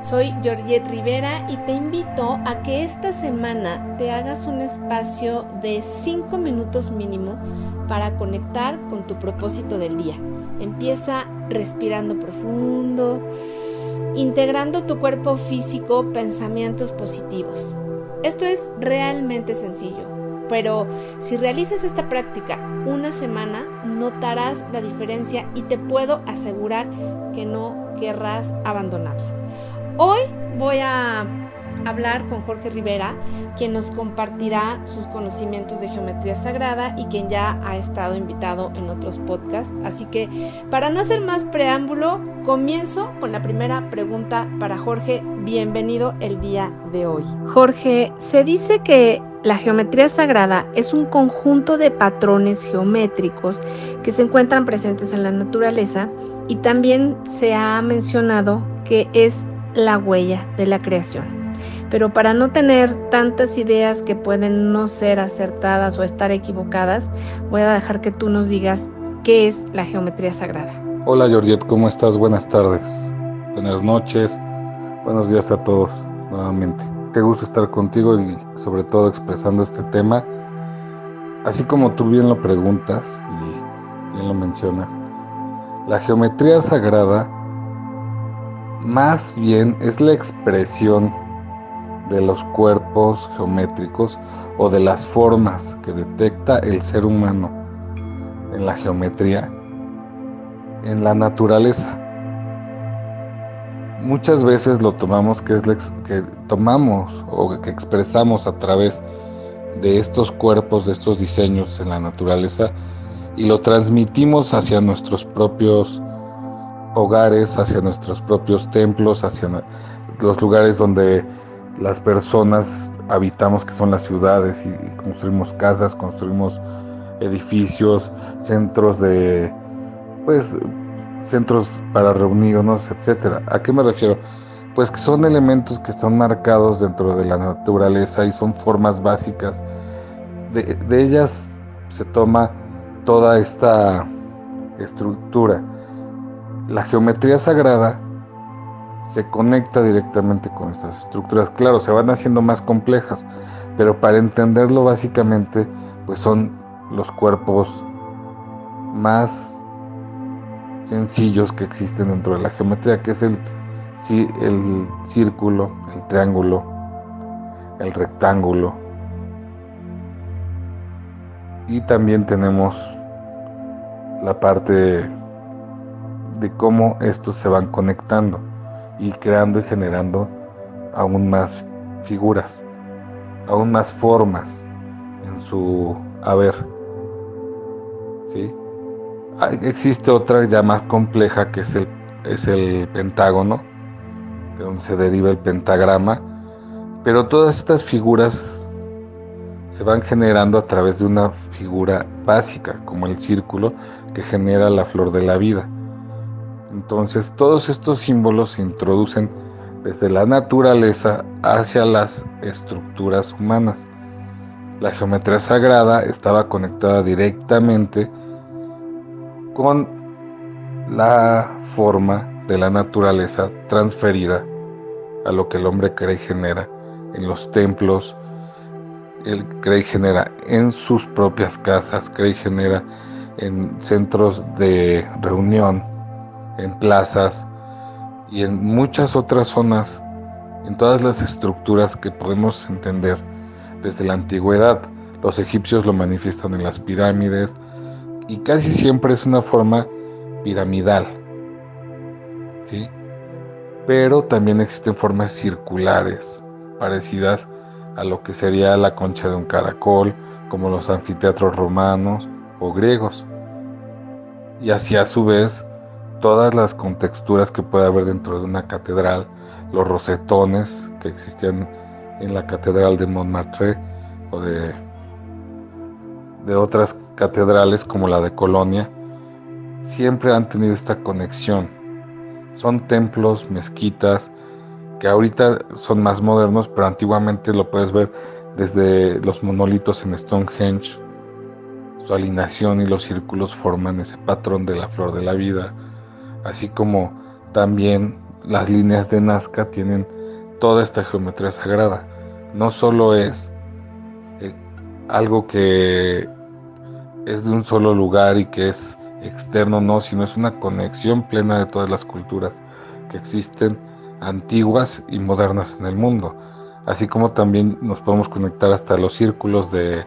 Soy Georgette Rivera y te invito a que esta semana te hagas un espacio de 5 minutos mínimo para conectar con tu propósito del día. Empieza respirando profundo, integrando tu cuerpo físico pensamientos positivos. Esto es realmente sencillo pero si realizas esta práctica una semana, notarás la diferencia y te puedo asegurar que no querrás abandonarla. Hoy voy a hablar con Jorge Rivera, quien nos compartirá sus conocimientos de geometría sagrada y quien ya ha estado invitado en otros podcasts. Así que, para no hacer más preámbulo, comienzo con la primera pregunta para Jorge. Bienvenido el día de hoy. Jorge, se dice que la geometría sagrada es un conjunto de patrones geométricos que se encuentran presentes en la naturaleza y también se ha mencionado que es la huella de la creación. Pero para no tener tantas ideas que pueden no ser acertadas o estar equivocadas, voy a dejar que tú nos digas qué es la geometría sagrada. Hola Georgette, ¿cómo estás? Buenas tardes, buenas noches, buenos días a todos nuevamente. Qué gusto estar contigo y sobre todo expresando este tema. Así como tú bien lo preguntas y bien lo mencionas, la geometría sagrada más bien es la expresión de los cuerpos geométricos o de las formas que detecta el ser humano en la geometría, en la naturaleza. Muchas veces lo tomamos que es que tomamos o que expresamos a través de estos cuerpos, de estos diseños en la naturaleza y lo transmitimos hacia nuestros propios hogares, hacia nuestros propios templos, hacia los lugares donde las personas habitamos, que son las ciudades, y, construimos casas, construimos edificios, centros de, pues, centros para reunirnos, etcétera. ¿A qué me refiero? Pues que son elementos que están marcados dentro de la naturaleza y son formas básicas. De, de ellas se toma toda esta estructura. La geometría sagrada se conecta directamente con estas estructuras. Claro, se van haciendo más complejas, pero para entenderlo básicamente, pues son los cuerpos más sencillos que existen dentro de la geometría, que es el, el círculo, el triángulo, el rectángulo. Y también tenemos la parte de cómo estos se van conectando y creando y generando aún más figuras, aún más formas en su haber. ¿Sí? Existe otra ya más compleja que es el, es el pentágono, de donde se deriva el pentagrama, pero todas estas figuras se van generando a través de una figura básica, como el círculo que genera la flor de la vida. Entonces todos estos símbolos se introducen desde la naturaleza hacia las estructuras humanas. La geometría sagrada estaba conectada directamente con la forma de la naturaleza transferida a lo que el hombre cree y genera en los templos, él cree y genera en sus propias casas, cree y genera en centros de reunión, en plazas y en muchas otras zonas, en todas las estructuras que podemos entender desde la antigüedad. Los egipcios lo manifiestan en las pirámides y casi siempre es una forma piramidal. ¿sí? Pero también existen formas circulares, parecidas a lo que sería la concha de un caracol, como los anfiteatros romanos o griegos. Y así a su vez todas las contexturas que puede haber dentro de una catedral, los rosetones que existían en la catedral de Montmartre o de, de otras catedrales como la de Colonia, siempre han tenido esta conexión. Son templos, mezquitas, que ahorita son más modernos, pero antiguamente lo puedes ver desde los monolitos en Stonehenge. Su alineación y los círculos forman ese patrón de la flor de la vida así como también las líneas de Nazca tienen toda esta geometría sagrada. No solo es eh, algo que es de un solo lugar y que es externo, no, sino es una conexión plena de todas las culturas que existen antiguas y modernas en el mundo. Así como también nos podemos conectar hasta los círculos de,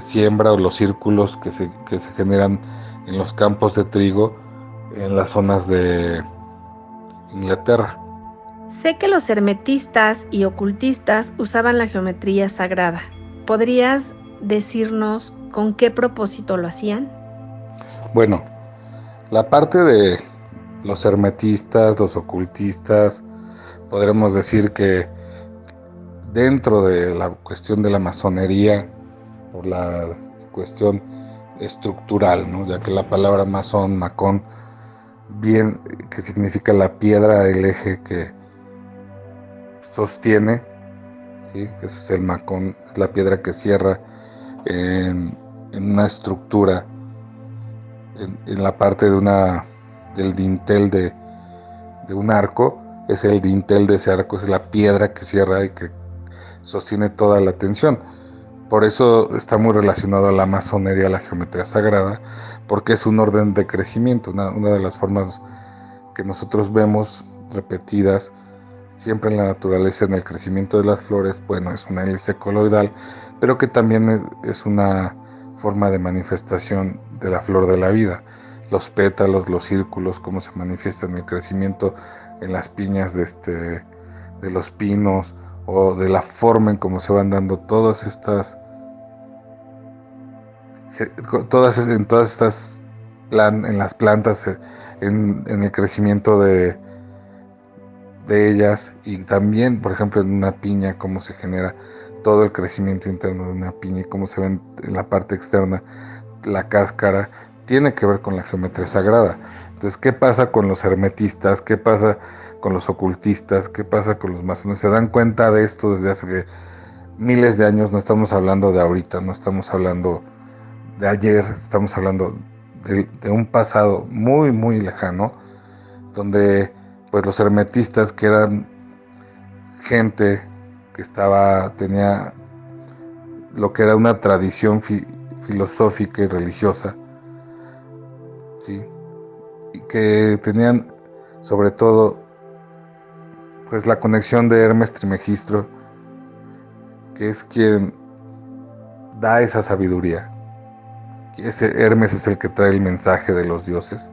siembra o los círculos que se, que se generan en los campos de trigo en las zonas de Inglaterra. Sé que los hermetistas y ocultistas usaban la geometría sagrada. ¿Podrías decirnos con qué propósito lo hacían? Bueno, la parte de los hermetistas, los ocultistas, podremos decir que dentro de la cuestión de la masonería, por la cuestión estructural, ya que la palabra masón, macón, bien que significa la piedra del eje que sostiene, ¿sí? ese es el macón, es la piedra que cierra en, una estructura, en, la parte de una, del dintel de, un arco, es el dintel de ese arco, es la piedra que cierra y que sostiene toda la tensión. Por eso está muy relacionado a la masonería, a la geometría sagrada, porque es un orden de crecimiento, una, una de las formas que nosotros vemos repetidas siempre en la naturaleza, en el crecimiento de las flores, bueno, es una hélice coloidal, pero que también es una forma de manifestación de la flor de la vida. Los pétalos, los círculos, cómo se manifiesta en el crecimiento en las piñas de, este, de los pinos o de la forma en cómo se van dando todas estas todas en todas estas en las plantas en el crecimiento de, de ellas y también, por ejemplo, en una piña, cómo se genera todo el crecimiento interno de una piña y cómo se ve en la parte externa la cáscara, tiene que ver con la geometría sagrada. Entonces, ¿qué pasa con los hermetistas? ¿Qué pasa con los ocultistas? ¿Qué pasa con los masones? Se dan cuenta de esto desde hace miles de años, no estamos hablando de ahorita, no estamos hablando de ayer, estamos hablando de, un pasado muy, muy lejano, donde pues los hermetistas que eran gente que estaba tenía lo que era una tradición filosófica y religiosa sí. Y que tenían sobre todo pues la conexión de Hermes Trimegistro que es quien da esa sabiduría. Ese Hermes es el que trae el mensaje de los dioses.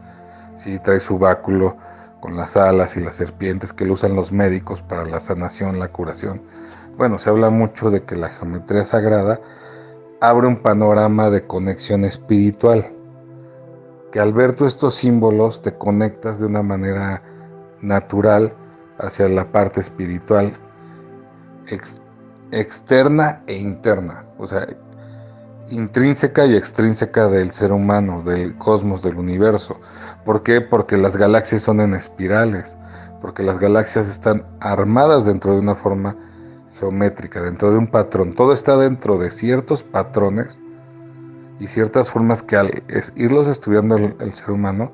Sí trae su báculo con las alas y las serpientes que lo usan los médicos para la sanación, la curación. Bueno, se habla mucho de que la geometría sagrada abre un panorama de conexión espiritual, que al ver todos estos símbolos te conectas de una manera natural hacia la parte espiritual externa e interna, o sea, intrínseca y extrínseca del ser humano, del cosmos, del universo. ¿Por qué? Porque las galaxias son en espirales, porque las galaxias están armadas dentro de una forma geométrica, dentro de un patrón. Todo está dentro de ciertos patrones y ciertas formas que al irlos estudiando el, el ser humano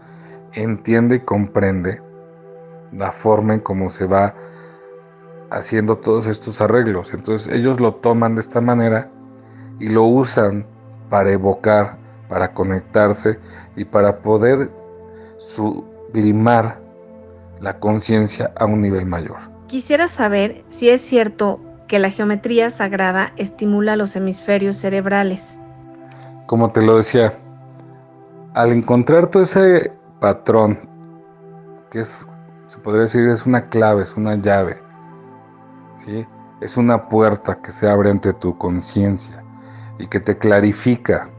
entiende y comprende la forma en cómo se va haciendo todos estos arreglos. Entonces ellos lo toman de esta manera y lo usan para evocar, para conectarse y para poder sublimar la conciencia a un nivel mayor. Quisiera saber si es cierto que la geometría sagrada estimula los hemisferios cerebrales. Como te lo decía, al encontrar todo ese patrón, que es, se podría decir, es una clave, es una llave, ¿sí? es una puerta que se abre ante tu conciencia y que te clarifica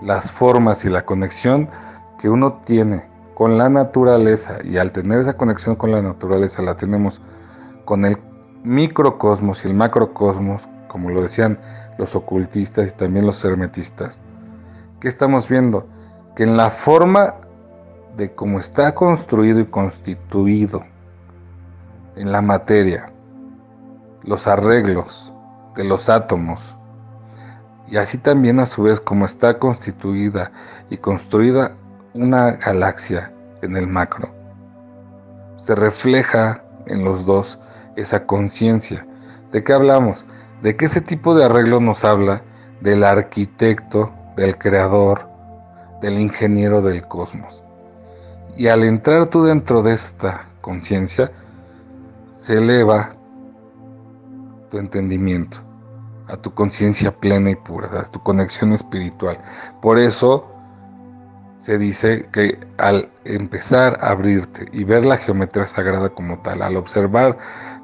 las formas y la conexión que uno tiene con la naturaleza y al tener esa conexión con la naturaleza la tenemos con el microcosmos y el macrocosmos, como lo decían los ocultistas y también los hermetistas. ¿Qué estamos viendo? Que en la forma de cómo está construido y constituido en la materia, los arreglos de los átomos, y así también a su vez como está constituida y construida una galaxia en el macro. Se refleja en los dos esa conciencia. ¿De qué hablamos? De que ese tipo de arreglo nos habla del arquitecto, del creador, del ingeniero del cosmos. Y al entrar tú dentro de esta conciencia, se eleva tu entendimiento a tu conciencia plena y pura, a tu conexión espiritual. Por eso se dice que al empezar a abrirte y ver la geometría sagrada como tal, al observar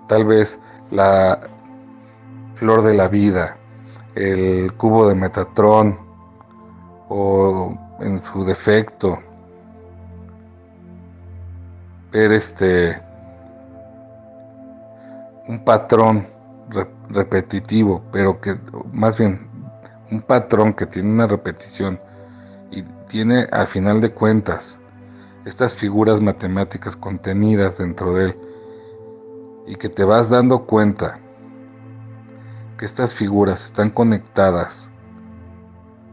tal vez la flor de la vida, el cubo de Metatrón o en su defecto, ver este un patrón repetitivo, pero que más bien un patrón que tiene una repetición y tiene al final de cuentas estas figuras matemáticas contenidas dentro de él y que te vas dando cuenta que estas figuras están conectadas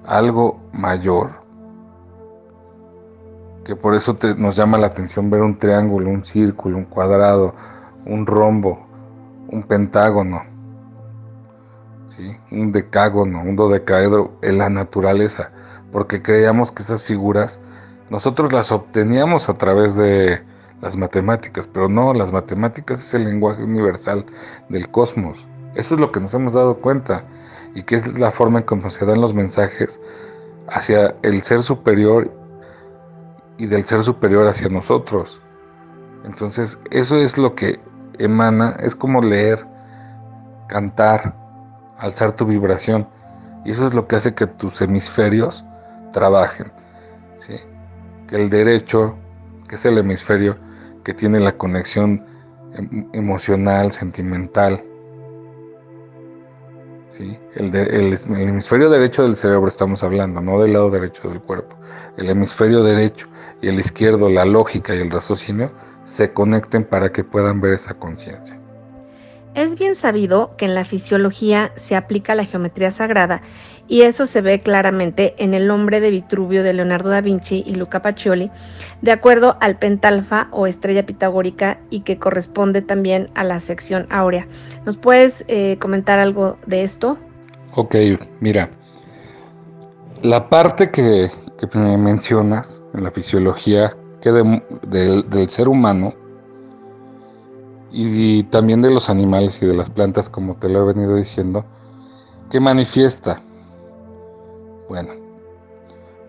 a algo mayor que por eso nos llama la atención ver un triángulo, un círculo, un cuadrado, un rombo, un pentágono, ¿sí? un decágono, un dodecaedro en la naturaleza, porque creíamos que esas figuras nosotros las obteníamos a través de las matemáticas, pero no, las matemáticas es el lenguaje universal del cosmos. Eso es lo que nos hemos dado cuenta y que es la forma en cómo se dan los mensajes hacia el ser superior y del ser superior hacia nosotros. Entonces, eso es lo que emana, es como leer, cantar, alzar tu vibración. Y eso es lo que hace que tus hemisferios trabajen. ¿sí? Que el derecho, que es el hemisferio que tiene la conexión em, emocional, sentimental. ¿Sí? El, el, hemisferio derecho del cerebro estamos hablando, no del lado derecho del cuerpo. El hemisferio derecho y el izquierdo, la lógica y el raciocinio, se conecten para que puedan ver esa conciencia. Es bien sabido que en la fisiología se aplica la geometría sagrada y eso se ve claramente en el nombre de Vitruvio de Leonardo da Vinci y Luca Pacioli, de acuerdo al pentalfa o estrella pitagórica y que corresponde también a la sección áurea. ¿Nos puedes eh, comentar algo de esto? Ok, mira, la parte que, me mencionas en la fisiología que del ser humano y también de los animales y de las plantas, como te lo he venido diciendo, ¿qué manifiesta? Bueno,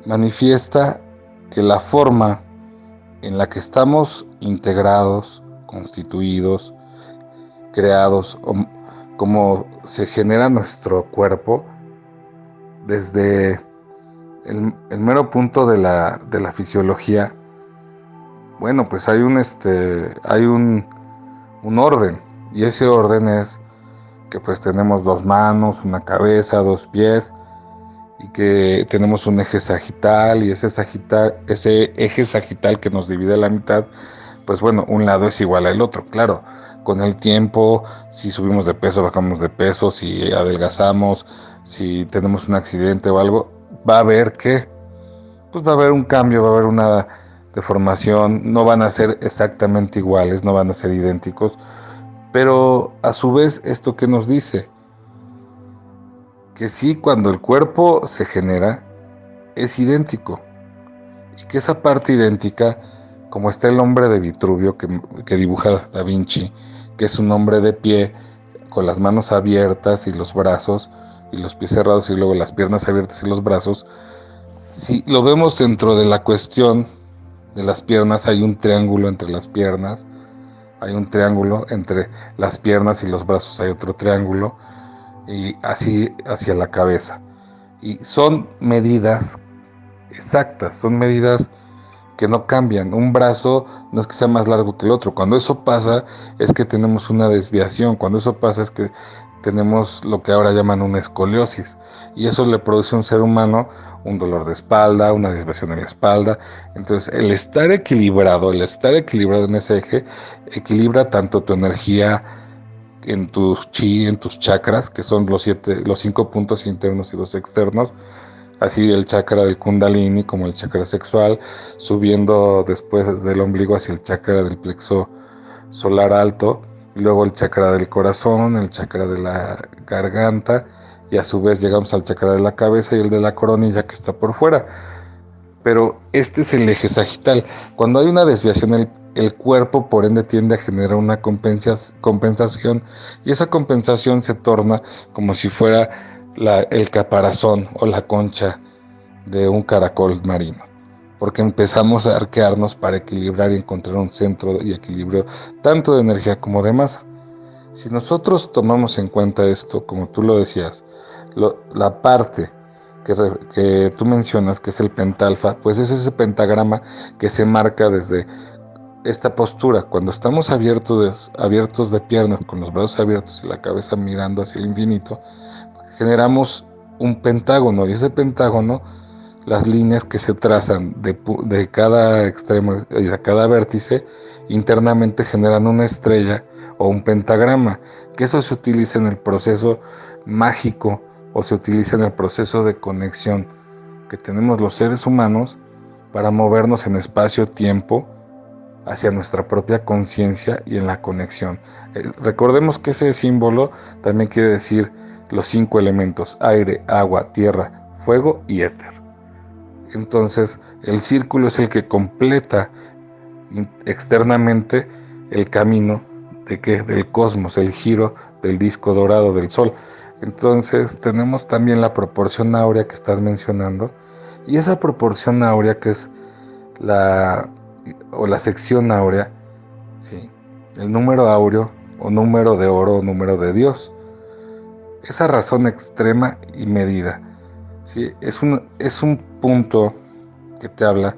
manifiesta que la forma en la que estamos integrados, constituidos, creados, como se genera nuestro cuerpo, desde el, mero punto de la, de la, fisiología, bueno, pues hay un, este, hay un, un orden. Y ese orden es que pues tenemos dos manos, una cabeza, dos pies y que tenemos un eje sagital y ese sagital, ese eje sagital que nos divide a la mitad, pues bueno, un lado es igual al otro, claro. Con el tiempo, si subimos de peso, bajamos de peso, si adelgazamos, si tenemos un accidente o algo, va a haber que, pues va a haber un cambio, va a haber una de formación no van a ser exactamente iguales, no van a ser idénticos, pero a su vez esto que nos dice, que sí cuando el cuerpo se genera es idéntico. Y que esa parte idéntica, como está el hombre de Vitruvio que, que dibuja Da Vinci, que es un hombre de pie con las manos abiertas y los brazos y los pies cerrados y luego las piernas abiertas y los brazos, si lo vemos dentro de la cuestión de las piernas hay un triángulo entre las piernas, hay un triángulo entre las piernas y los brazos, hay otro triángulo y así hacia la cabeza. Y son medidas exactas, son medidas que no cambian. Un brazo no es que sea más largo que el otro. Cuando eso pasa es que tenemos una desviación. Cuando eso pasa es que tenemos lo que ahora llaman una escoliosis. Y eso le produce a un ser humano un dolor de espalda, una desviación en la espalda. Entonces, el estar equilibrado, el estar equilibrado en ese eje, equilibra tanto tu energía en tus chi, en tus chakras, que son los siete, los cinco puntos internos y dos externos, así el chakra del kundalini como el chakra sexual, subiendo después del ombligo hacia el chakra del plexo solar alto, luego el chakra del corazón, el chakra de la garganta, y a su vez llegamos al chakra de la cabeza y el de la coronilla que está por fuera. Pero este es el eje sagital. Cuando hay una desviación, el, cuerpo por ende tiende a generar una compensación y esa compensación se torna como si fuera el caparazón o la concha de un caracol marino, porque empezamos a arquearnos para equilibrar y encontrar un centro y equilibrio tanto de energía como de masa. Si nosotros tomamos en cuenta esto, como tú lo decías, la parte que, que, tú mencionas, que es el pentalfa, pues es ese pentagrama que se marca desde esta postura, cuando estamos abiertos de, abiertos de piernas, con los brazos abiertos y la cabeza mirando hacia el infinito, generamos un pentágono y ese pentágono, las líneas que se trazan de, cada extremo y de cada vértice, internamente generan una estrella o un pentagrama, que eso se utiliza en el proceso mágico o se utiliza en el proceso de conexión que tenemos los seres humanos para movernos en espacio-tiempo hacia nuestra propia conciencia y en la conexión. Eh, recordemos que ese símbolo también quiere decir los cinco elementos, aire, agua, tierra, fuego y éter. Entonces, el círculo es el que completa externamente el camino de que del cosmos, el giro del disco dorado del sol. Entonces, tenemos también la proporción áurea que estás mencionando y esa proporción áurea que es la o la sección áurea, ¿sí? el número áureo o número de oro o número de Dios esa razón extrema y medida. ¿sí? Es, un, es un punto que te habla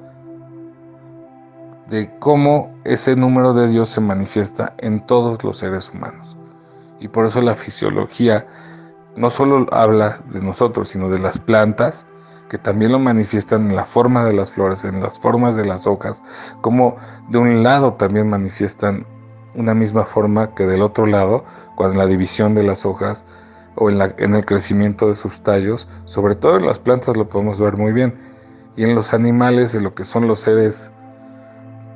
de cómo ese número de Dios se manifiesta en todos los seres humanos. Y por eso la fisiología no solo habla de nosotros, sino de las plantas, que también lo manifiestan en la forma de las flores, en las formas de las hojas, como de un lado también manifiestan una misma forma que del otro lado, cuando la división de las hojas o en, en el crecimiento de sus tallos, sobre todo en las plantas lo podemos ver muy bien, y en los animales, de lo que son los seres,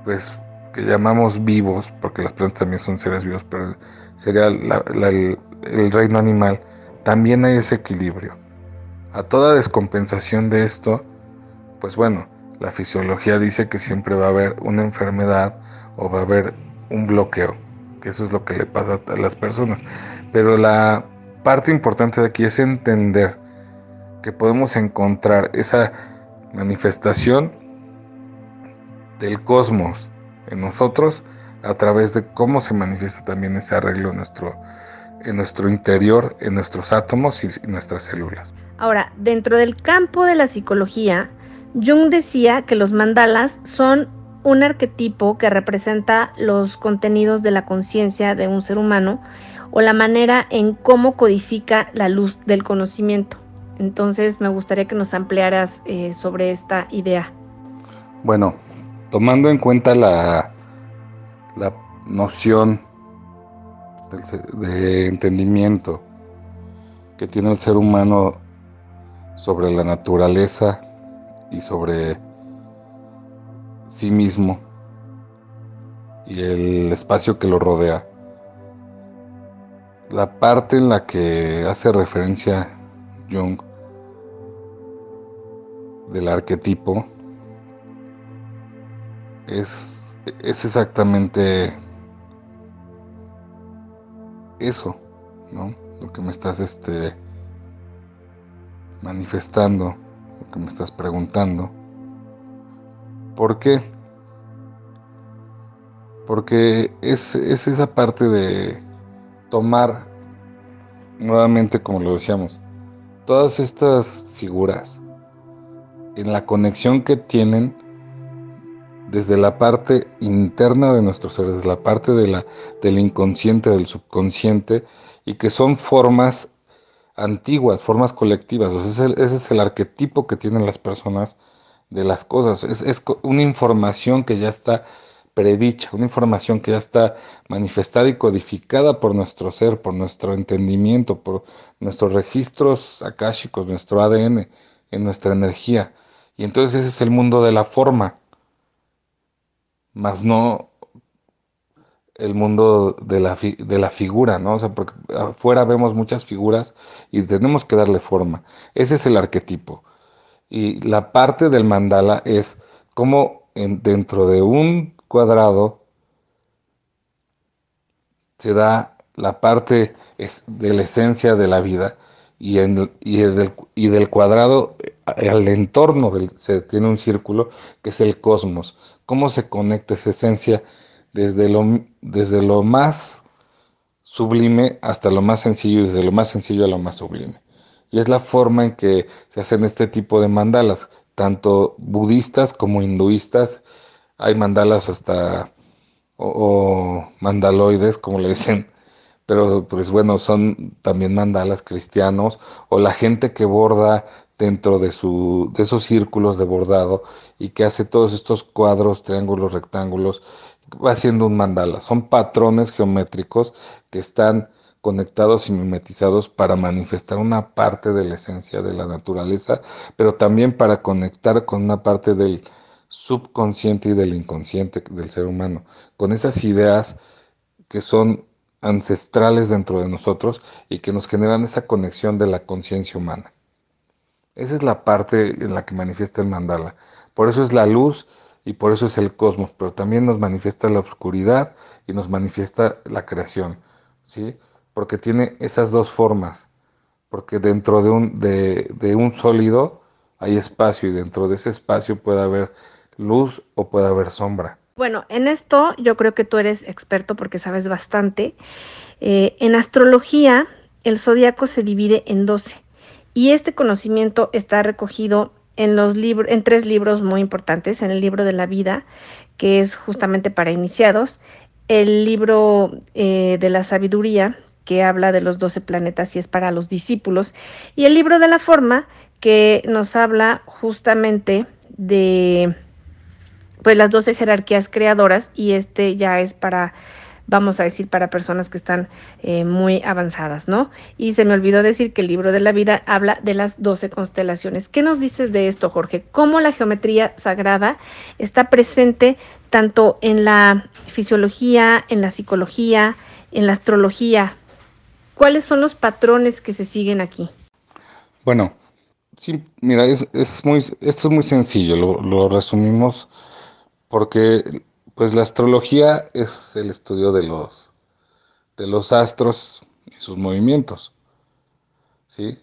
pues que llamamos vivos, porque las plantas también son seres vivos, pero sería el reino animal, también hay ese equilibrio. A toda descompensación de esto, pues bueno, la fisiología dice que siempre va a haber una enfermedad o va a haber un bloqueo, que eso es lo que le pasa a las personas. Pero la parte importante de aquí es entender que podemos encontrar esa manifestación del cosmos en nosotros a través de cómo se manifiesta también ese arreglo en nuestro, en nuestro interior, en nuestros átomos y nuestras células. Ahora, dentro del campo de la psicología, Jung decía que los mandalas son un arquetipo que representa los contenidos de la conciencia de un ser humano o la manera en cómo codifica la luz del conocimiento. Entonces me gustaría que nos ampliaras eh, sobre esta idea. Bueno, tomando en cuenta la, la noción de entendimiento que tiene el ser humano sobre la naturaleza y sobre sí mismo y el espacio que lo rodea, la parte en la que hace referencia Jung del arquetipo es, es exactamente eso, ¿no? Lo que me estás este, manifestando, lo que me estás preguntando. ¿Por qué? Porque es, es esa parte de tomar nuevamente, como lo decíamos, todas estas figuras en la conexión que tienen desde la parte interna de nuestro ser, desde la parte del inconsciente, del subconsciente, y que son formas antiguas, formas colectivas. ese, es el arquetipo que tienen las personas de las cosas. Es, es una información que ya está predicha, una información que ya está manifestada y codificada por nuestro ser, por nuestro entendimiento, por nuestros registros akáshicos, nuestro ADN, en nuestra energía. Y entonces ese es el mundo de la forma, más no el mundo de la, de la figura, ¿no? O sea, porque afuera vemos muchas figuras y tenemos que darle forma. Ese es el arquetipo. Y la parte del mandala es cómo dentro de un cuadrado se da la parte de la esencia de la vida y, y, del, y del cuadrado al entorno del, se tiene un círculo que es el cosmos. ¿Cómo se conecta esa esencia desde lo, desde lo más sublime hasta lo más sencillo y desde lo más sencillo a lo más sublime? Y es la forma en que se hacen este tipo de mandalas, tanto budistas como hinduistas. Hay mandalas hasta o, mandaloides, como le dicen, pero pues bueno, son también mandalas cristianos o la gente que borda dentro de, su, de esos círculos de bordado y que hace todos estos cuadros, triángulos, rectángulos, va haciendo un mandala. Son patrones geométricos que están conectados y mimetizados para manifestar una parte de la esencia de la naturaleza, pero también para conectar con una parte del subconsciente y del inconsciente del ser humano, con esas ideas que son ancestrales dentro de nosotros y que nos generan esa conexión de la conciencia humana. Esa es la parte en la que manifiesta el mandala. Por eso es la luz y por eso es el cosmos, pero también nos manifiesta la oscuridad y nos manifiesta la creación, ¿sí? Porque tiene esas dos formas, porque dentro de un, de, de un sólido hay espacio y dentro de ese espacio puede haber luz o puede haber sombra. Bueno, en esto yo creo que tú eres experto porque sabes bastante. Eh, en astrología, el zodiaco se divide en 12 y este conocimiento está recogido en, los libros, en tres libros muy importantes, en el libro de la vida, que es justamente para iniciados, el libro eh, de la sabiduría, que habla de los 12 planetas y es para los discípulos, y el libro de la forma, que nos habla justamente de pues las 12 jerarquías creadoras y este ya es para vamos a decir, para personas que están eh, muy avanzadas, ¿no? Y se me olvidó decir que el libro de la vida habla de las 12 constelaciones. ¿Qué nos dices de esto, Jorge? ¿Cómo la geometría sagrada está presente tanto en la fisiología, en la psicología, en la astrología? ¿Cuáles son los patrones que se siguen aquí? Bueno, sí, mira, es, muy, esto es muy sencillo, lo, lo resumimos porque pues la astrología es el estudio de los, de los astros y sus movimientos. ¿Sí?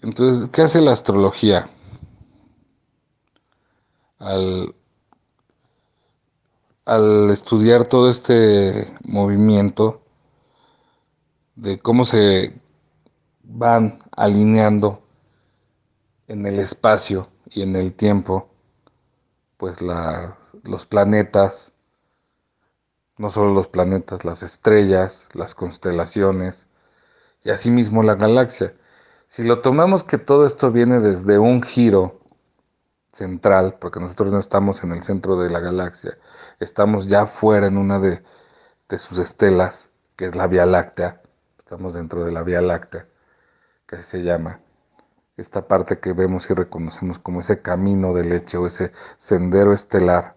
Entonces, ¿qué hace la astrología? Al, al estudiar todo este movimiento de cómo se van alineando en el espacio y en el tiempo, pues la, los planetas, no solo los planetas, las estrellas, las constelaciones y asimismo la galaxia. Si lo tomamos que todo esto viene desde un giro central, porque nosotros no estamos en el centro de la galaxia, estamos ya fuera en una de, de sus estelas, que es la Vía Láctea, estamos dentro de la Vía Láctea, que se llama esta parte que vemos y reconocemos como ese camino de leche o ese sendero estelar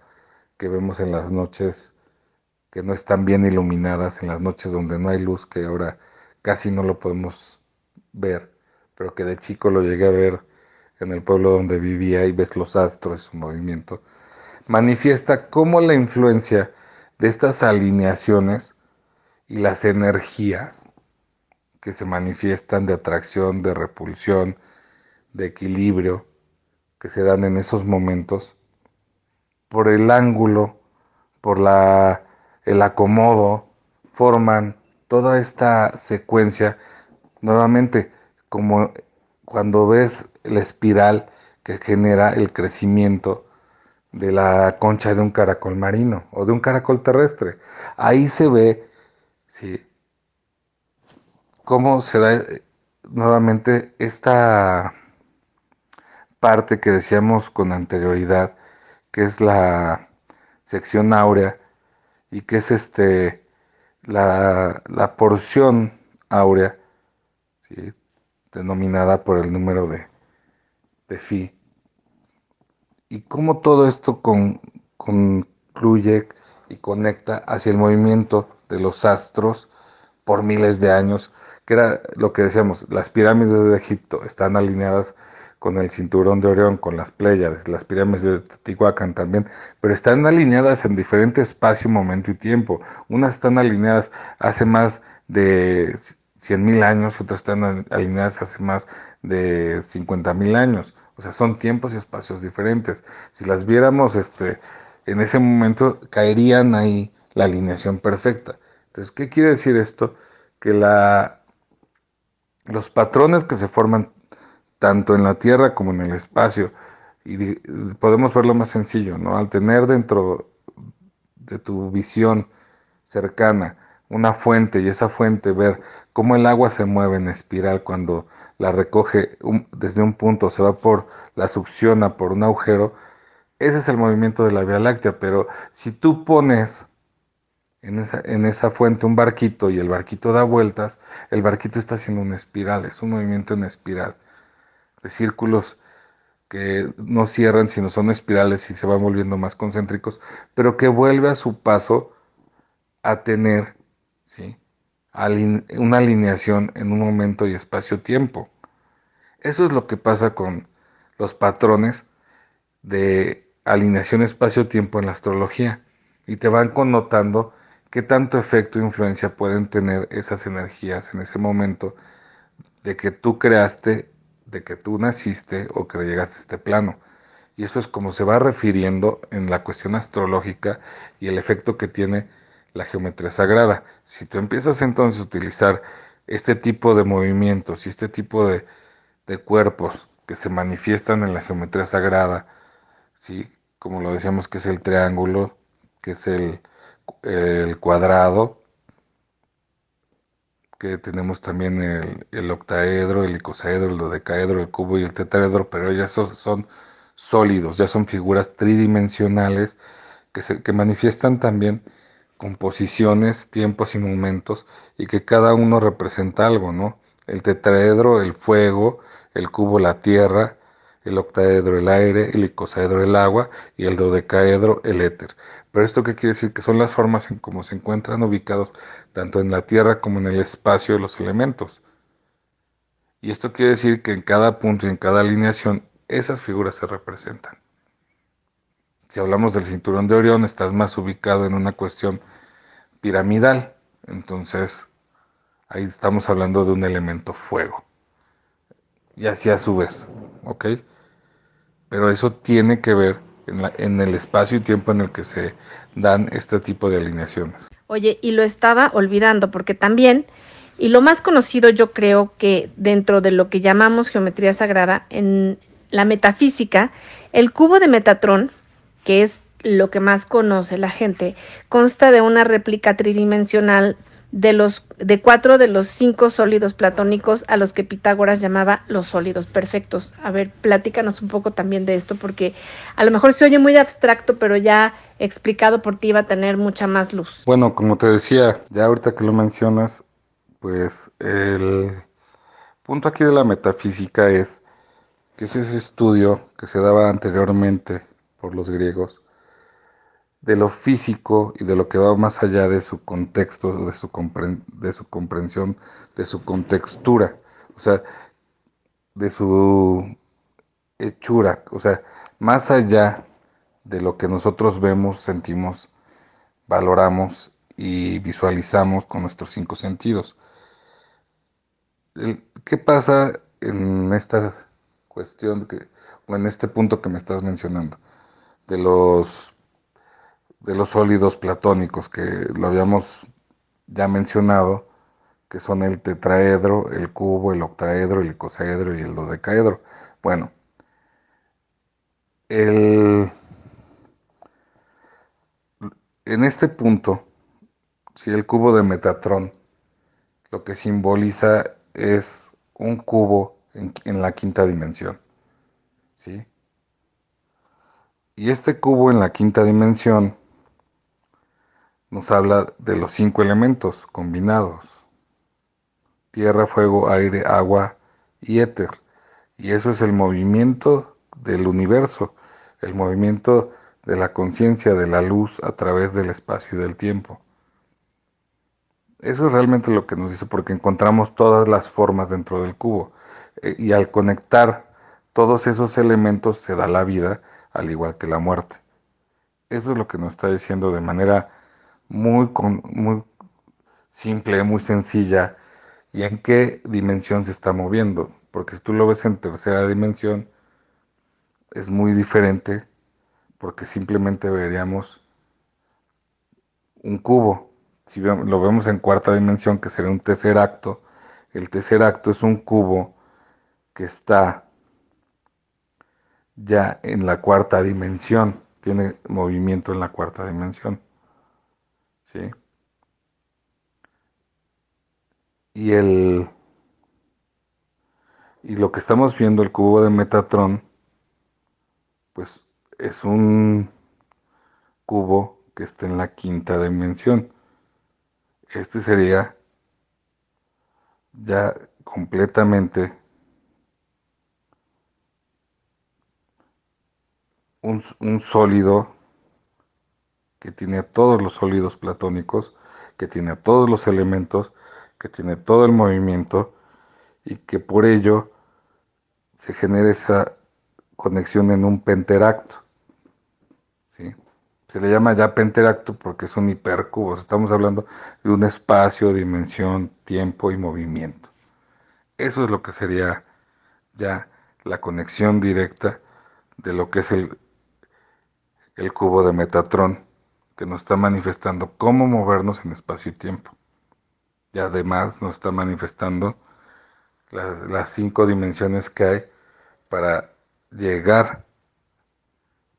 que vemos en las noches que no están bien iluminadas, en las noches donde no hay luz, que ahora casi no lo podemos ver, pero que de chico lo llegué a ver en el pueblo donde vivía y ves los astros, su movimiento, manifiesta cómo la influencia de estas alineaciones y las energías que se manifiestan de atracción, de repulsión, de equilibrio que se dan en esos momentos, por el ángulo, por la, el acomodo, forman toda esta secuencia, nuevamente, como cuando ves la espiral que genera el crecimiento de la concha de un caracol marino o de un caracol terrestre. Ahí se ve, sí, cómo se da eh, nuevamente esta parte que decíamos con anterioridad, que es la sección áurea y que es este la, porción áurea, denominada por el número de de Phi. Y cómo todo esto concluye y conecta hacia el movimiento de los astros por miles de años, que era lo que decíamos, las pirámides de Egipto están alineadas con el cinturón de Orión, con las Pléyades, las pirámides de Teotihuacán también, pero están alineadas en diferente espacio, momento y tiempo. Unas están alineadas hace más de 100.000 años, otras están alineadas hace más de 50.000 años. O sea, son tiempos y espacios diferentes. Si las viéramos este, en ese momento, caerían ahí la alineación perfecta. Entonces, ¿qué quiere decir esto? Que la, los patrones que se forman tanto en la Tierra como en el espacio, y podemos verlo más sencillo, ¿no? Al tener dentro de tu visión cercana una fuente y esa fuente ver cómo el agua se mueve en espiral cuando la recoge desde un punto, se va por, la succiona por un agujero, ese es el movimiento de la Vía Láctea, pero si tú pones en esa, en esa fuente un barquito y el barquito da vueltas, el barquito está haciendo una espiral, es un movimiento en espiral, de círculos que no cierran, sino son espirales y se van volviendo más concéntricos, pero que vuelve a su paso a tener ¿sí? una alineación en un momento y espacio-tiempo. Eso es lo que pasa con los patrones de alineación espacio-tiempo en la astrología y te van connotando qué tanto efecto e influencia pueden tener esas energías en ese momento de que tú creaste, de que tú naciste o que llegaste a este plano. Y eso es como se va refiriendo en la cuestión astrológica y el efecto que tiene la geometría sagrada. Si tú empiezas entonces a utilizar este tipo de movimientos y este tipo de, cuerpos que se manifiestan en la geometría sagrada, ¿sí? como lo decíamos que es el triángulo, que es el, el cuadrado, que tenemos también el, el, octaedro, el icosaedro, el dodecaedro, el cubo y el tetraedro, pero ya son, son sólidos, ya son figuras tridimensionales que, se, que manifiestan también composiciones, tiempos y momentos, y que cada uno representa algo, ¿no? El tetraedro, el fuego, el cubo, la tierra, el octaedro, el aire, el icosaedro, el agua, y el dodecaedro, el éter. Pero esto qué quiere decir? Que son las formas en cómo se encuentran ubicados tanto en la tierra como en el espacio de los elementos. Y esto quiere decir que en cada punto y en cada alineación esas figuras se representan si hablamos del cinturón de Orión, estás más ubicado en una cuestión piramidal. Entonces, ahí estamos hablando de un elemento fuego. Y así a su vez, ¿ok? Pero eso tiene que ver en, en el espacio y tiempo en el que se dan este tipo de alineaciones. Oye, y lo estaba olvidando porque también, y lo más conocido yo creo que dentro de lo que llamamos geometría sagrada, en la metafísica, el cubo de Metatrón que es lo que más conoce la gente, consta de una réplica tridimensional de los de cuatro de los cinco sólidos platónicos a los que Pitágoras llamaba los sólidos perfectos. A ver, platícanos un poco también de esto porque a lo mejor se oye muy abstracto, pero ya explicado por ti va a tener mucha más luz. Bueno, como te decía, ya ahorita que lo mencionas, pues el punto aquí de la metafísica es que es ese estudio que se daba anteriormente por los griegos, de lo físico y de lo que va más allá de su contexto, de su, de su comprensión, de su contextura, o sea, de su hechura, o sea, más allá de lo que nosotros vemos, sentimos, valoramos y visualizamos con nuestros cinco sentidos. ¿Qué pasa en esta cuestión que, o en este punto que me estás mencionando? de los, de los sólidos platónicos que lo habíamos ya mencionado, que son el tetraedro, el cubo, el octaedro, el icosaedro y el dodecaedro. Bueno, el, en este punto, si el cubo de Metatrón lo que simboliza es un cubo en, en la quinta dimensión, ¿sí? Y este cubo en la quinta dimensión nos habla de los cinco elementos combinados. Tierra, fuego, aire, agua y éter. Y eso es el movimiento del universo, el movimiento de la conciencia, de la luz a través del espacio y del tiempo. Eso es realmente lo que nos dice porque encontramos todas las formas dentro del cubo. Eh, y al conectar todos esos elementos se da la vida, al igual que la muerte. Eso es lo que nos está diciendo de manera muy, muy simple, muy sencilla, y en qué dimensión se está moviendo. Porque si tú lo ves en tercera dimensión, es muy diferente porque simplemente veríamos un cubo. Si lo vemos en cuarta dimensión, que sería un tercer acto, el tercer acto es un cubo que está ya en la cuarta dimensión, tiene movimiento en la cuarta dimensión. ¿Sí? Y el y lo que estamos viendo el cubo de Metatron pues es un cubo que está en la quinta dimensión. Este sería ya completamente un, un, sólido que tiene todos los sólidos platónicos, que tiene todos los elementos, que tiene todo el movimiento y que por ello se genera esa conexión en un penteracto. ¿sí? Se le llama ya penteracto porque es un hipercubo. Estamos hablando de un espacio, dimensión, tiempo y movimiento. Eso es lo que sería ya la conexión directa de lo que es el, el cubo de Metatron, que nos está manifestando cómo movernos en espacio y tiempo. Y además nos está manifestando las, cinco dimensiones que hay para llegar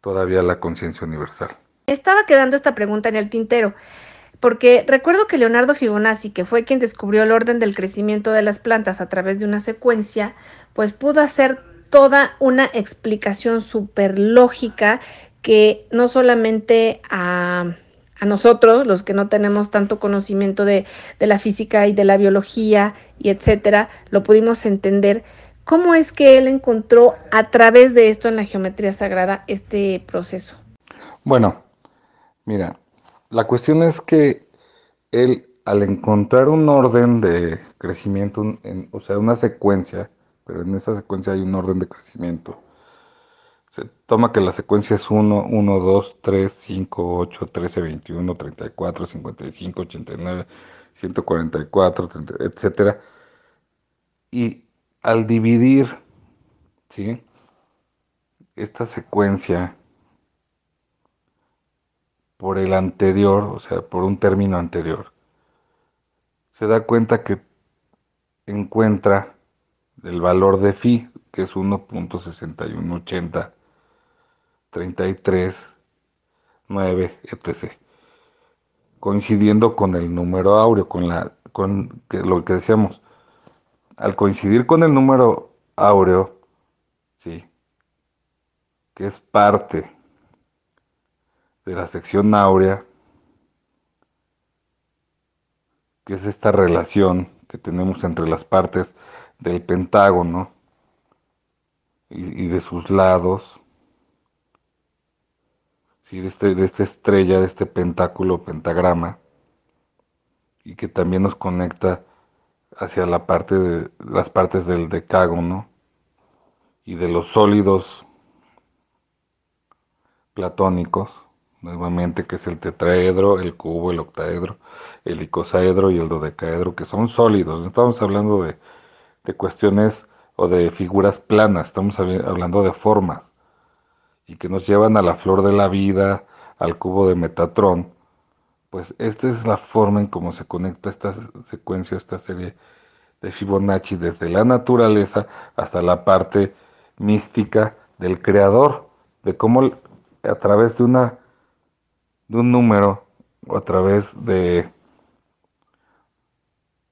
todavía a la conciencia universal. Estaba quedando esta pregunta en el tintero, porque recuerdo que Leonardo Fibonacci, que fue quien descubrió el orden del crecimiento de las plantas a través de una secuencia, pues pudo hacer toda una explicación súper lógica que no solamente a, nosotros, los que no tenemos tanto conocimiento de, de la física y de la biología y etcétera, lo pudimos entender, ¿Cómo es que él encontró a través de esto en la geometría sagrada este proceso? Bueno, mira, la cuestión es que él al encontrar un orden de crecimiento, o sea, una secuencia, pero en esa secuencia hay un orden de crecimiento, se toma que la secuencia es 1, 1, 2, 3, 5, 8, 13, 21, 34, 55, 89, 144, etcétera. Y al dividir esta secuencia por el anterior, o sea, por un término anterior, se da cuenta que encuentra el valor de phi, que es 1.6180, 33, 9, etc. Coincidiendo con el número áureo, con, la, con lo que decíamos, al coincidir con el número áureo, ¿sí? que es parte de la sección áurea, que es esta relación que tenemos entre las partes del pentágono y, de sus lados, este, de esta estrella, de este pentáculo, pentagrama, y que también nos conecta hacia la parte de las partes del decágono y de los sólidos platónicos, nuevamente que es el tetraedro, el cubo, el octaedro, el icosaedro y el dodecaedro, que son sólidos. No estamos hablando de, de cuestiones o de figuras planas, estamos hablando de formas y que nos llevan a la flor de la vida, al cubo de Metatrón, pues esta es la forma en cómo se conecta esta secuencia, esta serie de Fibonacci desde la naturaleza hasta la parte mística del creador, de cómo a través de una de un número o a través de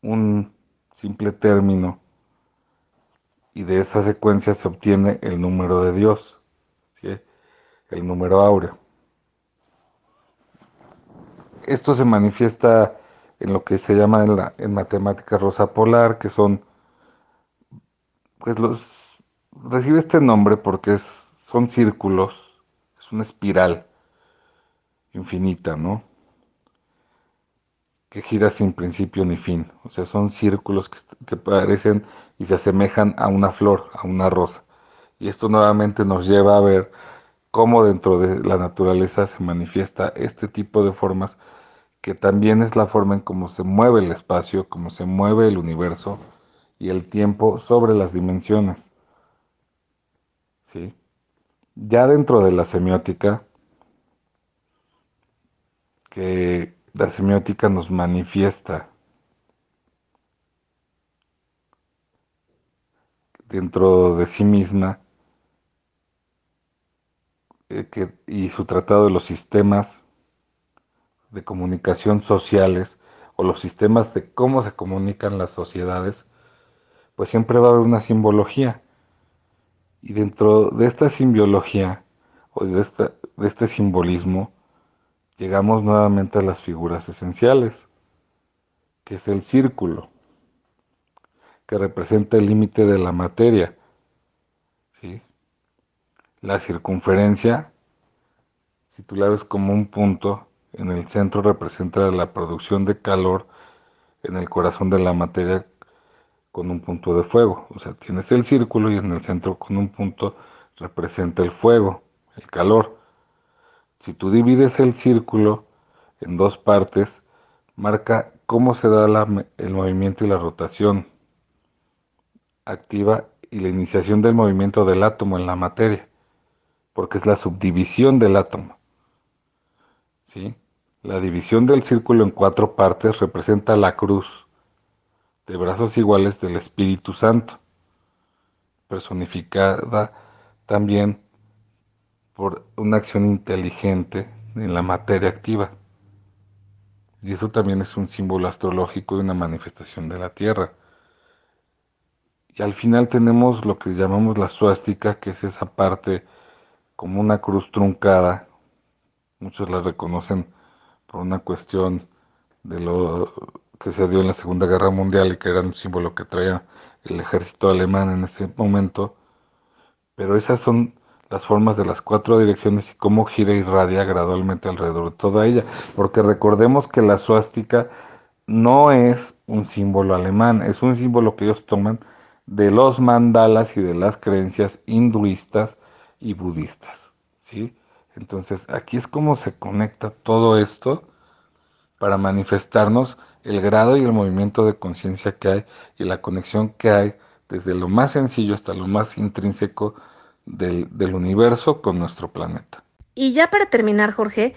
un simple término y de esa secuencia se obtiene el número de Dios, el número áureo esto se manifiesta en lo que se llama en, la, en matemática rosa polar, que son pues los recibe este nombre porque es, son círculos, es una espiral infinita, ¿no? Que gira sin principio ni fin. O sea, son círculos que, que parecen y se asemejan a una flor, a una rosa. Y esto nuevamente nos lleva a ver cómo dentro de la naturaleza se manifiesta este tipo de formas, que también es la forma en cómo se mueve el espacio, cómo se mueve el universo y el tiempo sobre las dimensiones. ¿Sí? Ya dentro de la semiótica, que la semiótica nos manifiesta dentro de sí misma eh, y su tratado de los sistemas de comunicación sociales o los sistemas de cómo se comunican las sociedades, pues siempre va a haber una simbología. Y dentro de esta simbiología o de, de este simbolismo, llegamos nuevamente a las figuras esenciales, que es el círculo, que representa el límite de la materia. La circunferencia, si tú la ves como un punto, en el centro representa la producción de calor en el corazón de la materia con un punto de fuego. O sea, tienes el círculo y en el centro con un punto representa el fuego, el calor. Si tú divides el círculo en dos partes, marca cómo se da el movimiento y la rotación activa y la iniciación del movimiento del átomo en la materia, porque es la subdivisión del átomo. ¿Sí? La división del círculo en cuatro partes representa la cruz de brazos iguales del Espíritu Santo, personificada también por una acción inteligente en la materia activa. Y eso también es un símbolo astrológico y una manifestación de la Tierra. Y al final tenemos lo que llamamos la suástica, que es esa parte como una cruz truncada. Muchos la reconocen por una cuestión de lo que se dio en la Segunda Guerra Mundial y que era un símbolo que traía el ejército alemán en ese momento. Pero esas son las formas de las cuatro direcciones y cómo gira y radia gradualmente alrededor de toda ella. Porque recordemos que la suástica no es un símbolo alemán, es un símbolo que ellos toman de los mandalas y de las creencias hinduistas y budistas. ¿sí? Entonces aquí es como se conecta todo esto para manifestarnos el grado y el movimiento de conciencia que hay y la conexión que hay desde lo más sencillo hasta lo más intrínseco del, universo con nuestro planeta. Y ya para terminar, Jorge,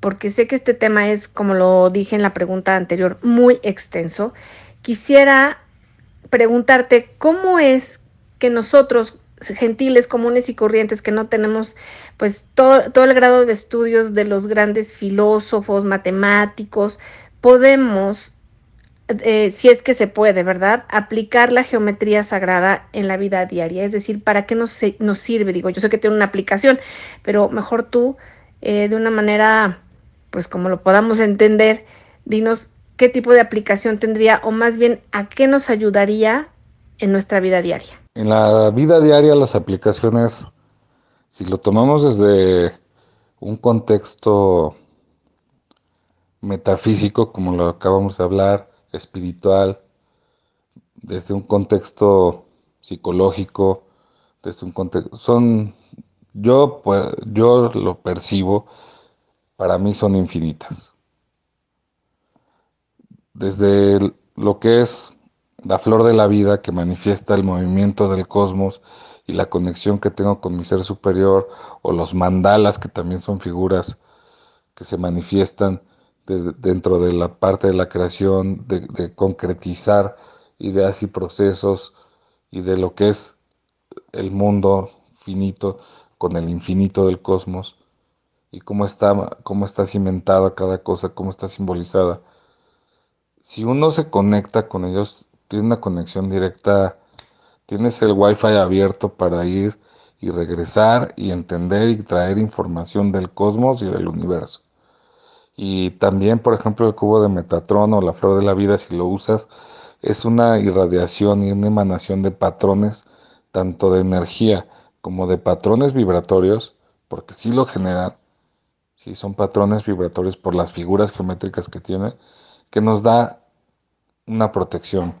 porque sé que este tema es, como lo dije en la pregunta anterior, muy extenso, quisiera preguntarte cómo es que nosotros, gentiles, comunes y corrientes, que no tenemos pues todo, todo el grado de estudios de los grandes filósofos, matemáticos, podemos eh, si es que se puede, ¿verdad? Aplicar la geometría sagrada en la vida diaria. Es decir, ¿para qué nos, nos sirve? Digo, yo sé que tiene una aplicación, pero mejor tú, eh, de una manera, pues como lo podamos entender, dinos qué tipo de aplicación tendría o más bien a qué nos ayudaría en nuestra vida diaria. En la vida diaria las aplicaciones, si lo tomamos desde un contexto metafísico, como lo acabamos de hablar, espiritual, desde un contexto psicológico, desde un contexto, son, yo, pues, yo lo percibo, para mí son infinitas. Desde lo que es la flor de la vida que manifiesta el movimiento del cosmos y la conexión que tengo con mi ser superior, o los mandalas que también son figuras que se manifiestan dentro de la parte de la creación, de, concretizar ideas y procesos y de lo que es el mundo finito con el infinito del cosmos y cómo está, cómo está cimentada cada cosa, cómo está simbolizada. Si uno se conecta con ellos, tiene una conexión directa, tienes el wifi abierto para ir y regresar y entender y traer información del cosmos y del universo. Y también, por ejemplo, el cubo de Metatron o la flor de la vida, si lo usas, es una irradiación y una emanación de patrones tanto de energía como de patrones vibratorios, porque sí lo generan, sí son patrones vibratorios por las figuras geométricas que tiene, que nos da una protección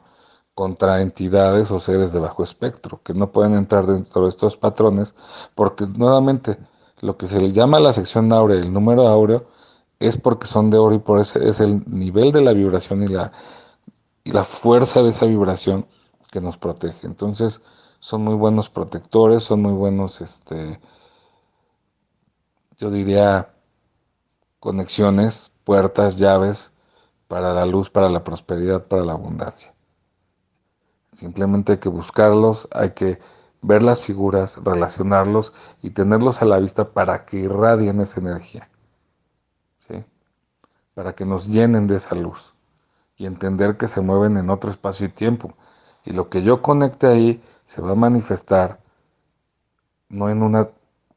contra entidades o seres de bajo espectro, que no pueden entrar dentro de estos patrones, porque nuevamente lo que se le llama la sección áurea, el número áureo, es porque son de oro y por eso es el nivel de la vibración y la, y la fuerza de esa vibración que nos protege. Entonces, son muy buenos protectores, son muy buenos, este, yo diría, conexiones, puertas, llaves para la luz, para la prosperidad, para la abundancia. Simplemente hay que buscarlos, hay que ver las figuras, relacionarlos y tenerlos a la vista para que irradien esa energía. ¿sí? Para que nos llenen de esa luz y entender que se mueven en otro espacio y tiempo. Y lo que yo conecte ahí se va a manifestar no en una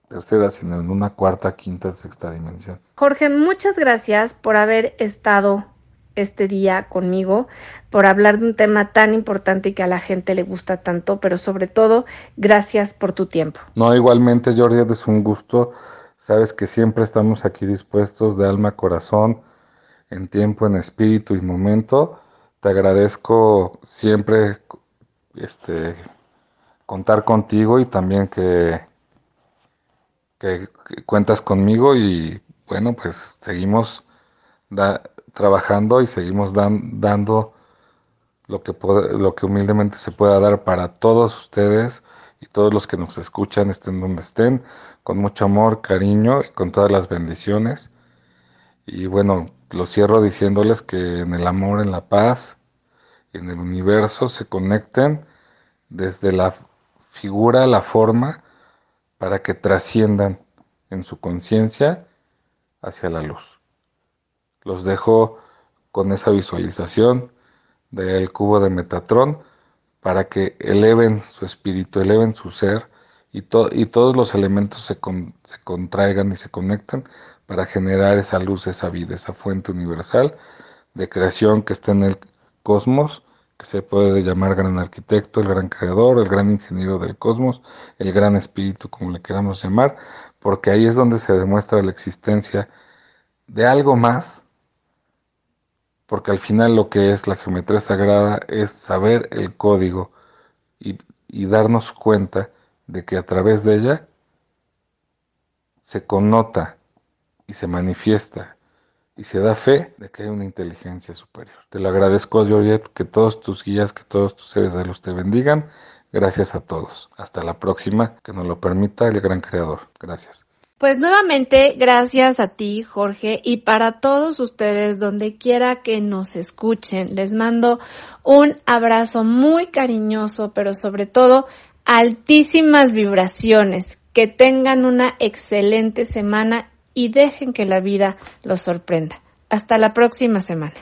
tercera, sino en una cuarta, quinta, sexta dimensión. Jorge, muchas gracias por haber estado este día conmigo, por hablar de un tema tan importante y que a la gente le gusta tanto, pero sobre todo, gracias por tu tiempo. No, igualmente, Jordi, es un gusto. Sabes que siempre estamos aquí dispuestos de alma, corazón, en tiempo, en espíritu y momento. Te agradezco siempre este, contar contigo y también que, que, cuentas conmigo y bueno, pues seguimos trabajando y seguimos dando lo que, lo que humildemente se pueda dar para todos ustedes y todos los que nos escuchan, estén donde estén, con mucho amor, cariño y con todas las bendiciones. Y bueno, lo cierro diciéndoles que en el amor, en la paz, en el universo se conecten desde la figura, la forma, para que trasciendan en su conciencia hacia la luz. Los dejo con esa visualización del cubo de Metatron para que eleven su espíritu, eleven su ser y, y todos los elementos se, se contraigan y se conectan para generar esa luz, esa vida, esa fuente universal de creación que está en el cosmos, que se puede llamar gran arquitecto, el gran creador, el gran ingeniero del cosmos, el gran espíritu, como le queramos llamar, porque ahí es donde se demuestra la existencia de algo más porque al final lo que es la geometría sagrada es saber el código y, darnos cuenta de que a través de ella se connota y se manifiesta y se da fe de que hay una inteligencia superior. Te lo agradezco, Georgette, que todos tus guías, que todos tus seres de luz te bendigan. Gracias a todos. Hasta la próxima, que nos lo permita el gran creador. Gracias. Pues nuevamente, gracias a ti, Jorge, y para todos ustedes, donde quiera que nos escuchen, les mando un abrazo muy cariñoso, pero sobre todo altísimas vibraciones. Que tengan una excelente semana y dejen que la vida los sorprenda. Hasta la próxima semana.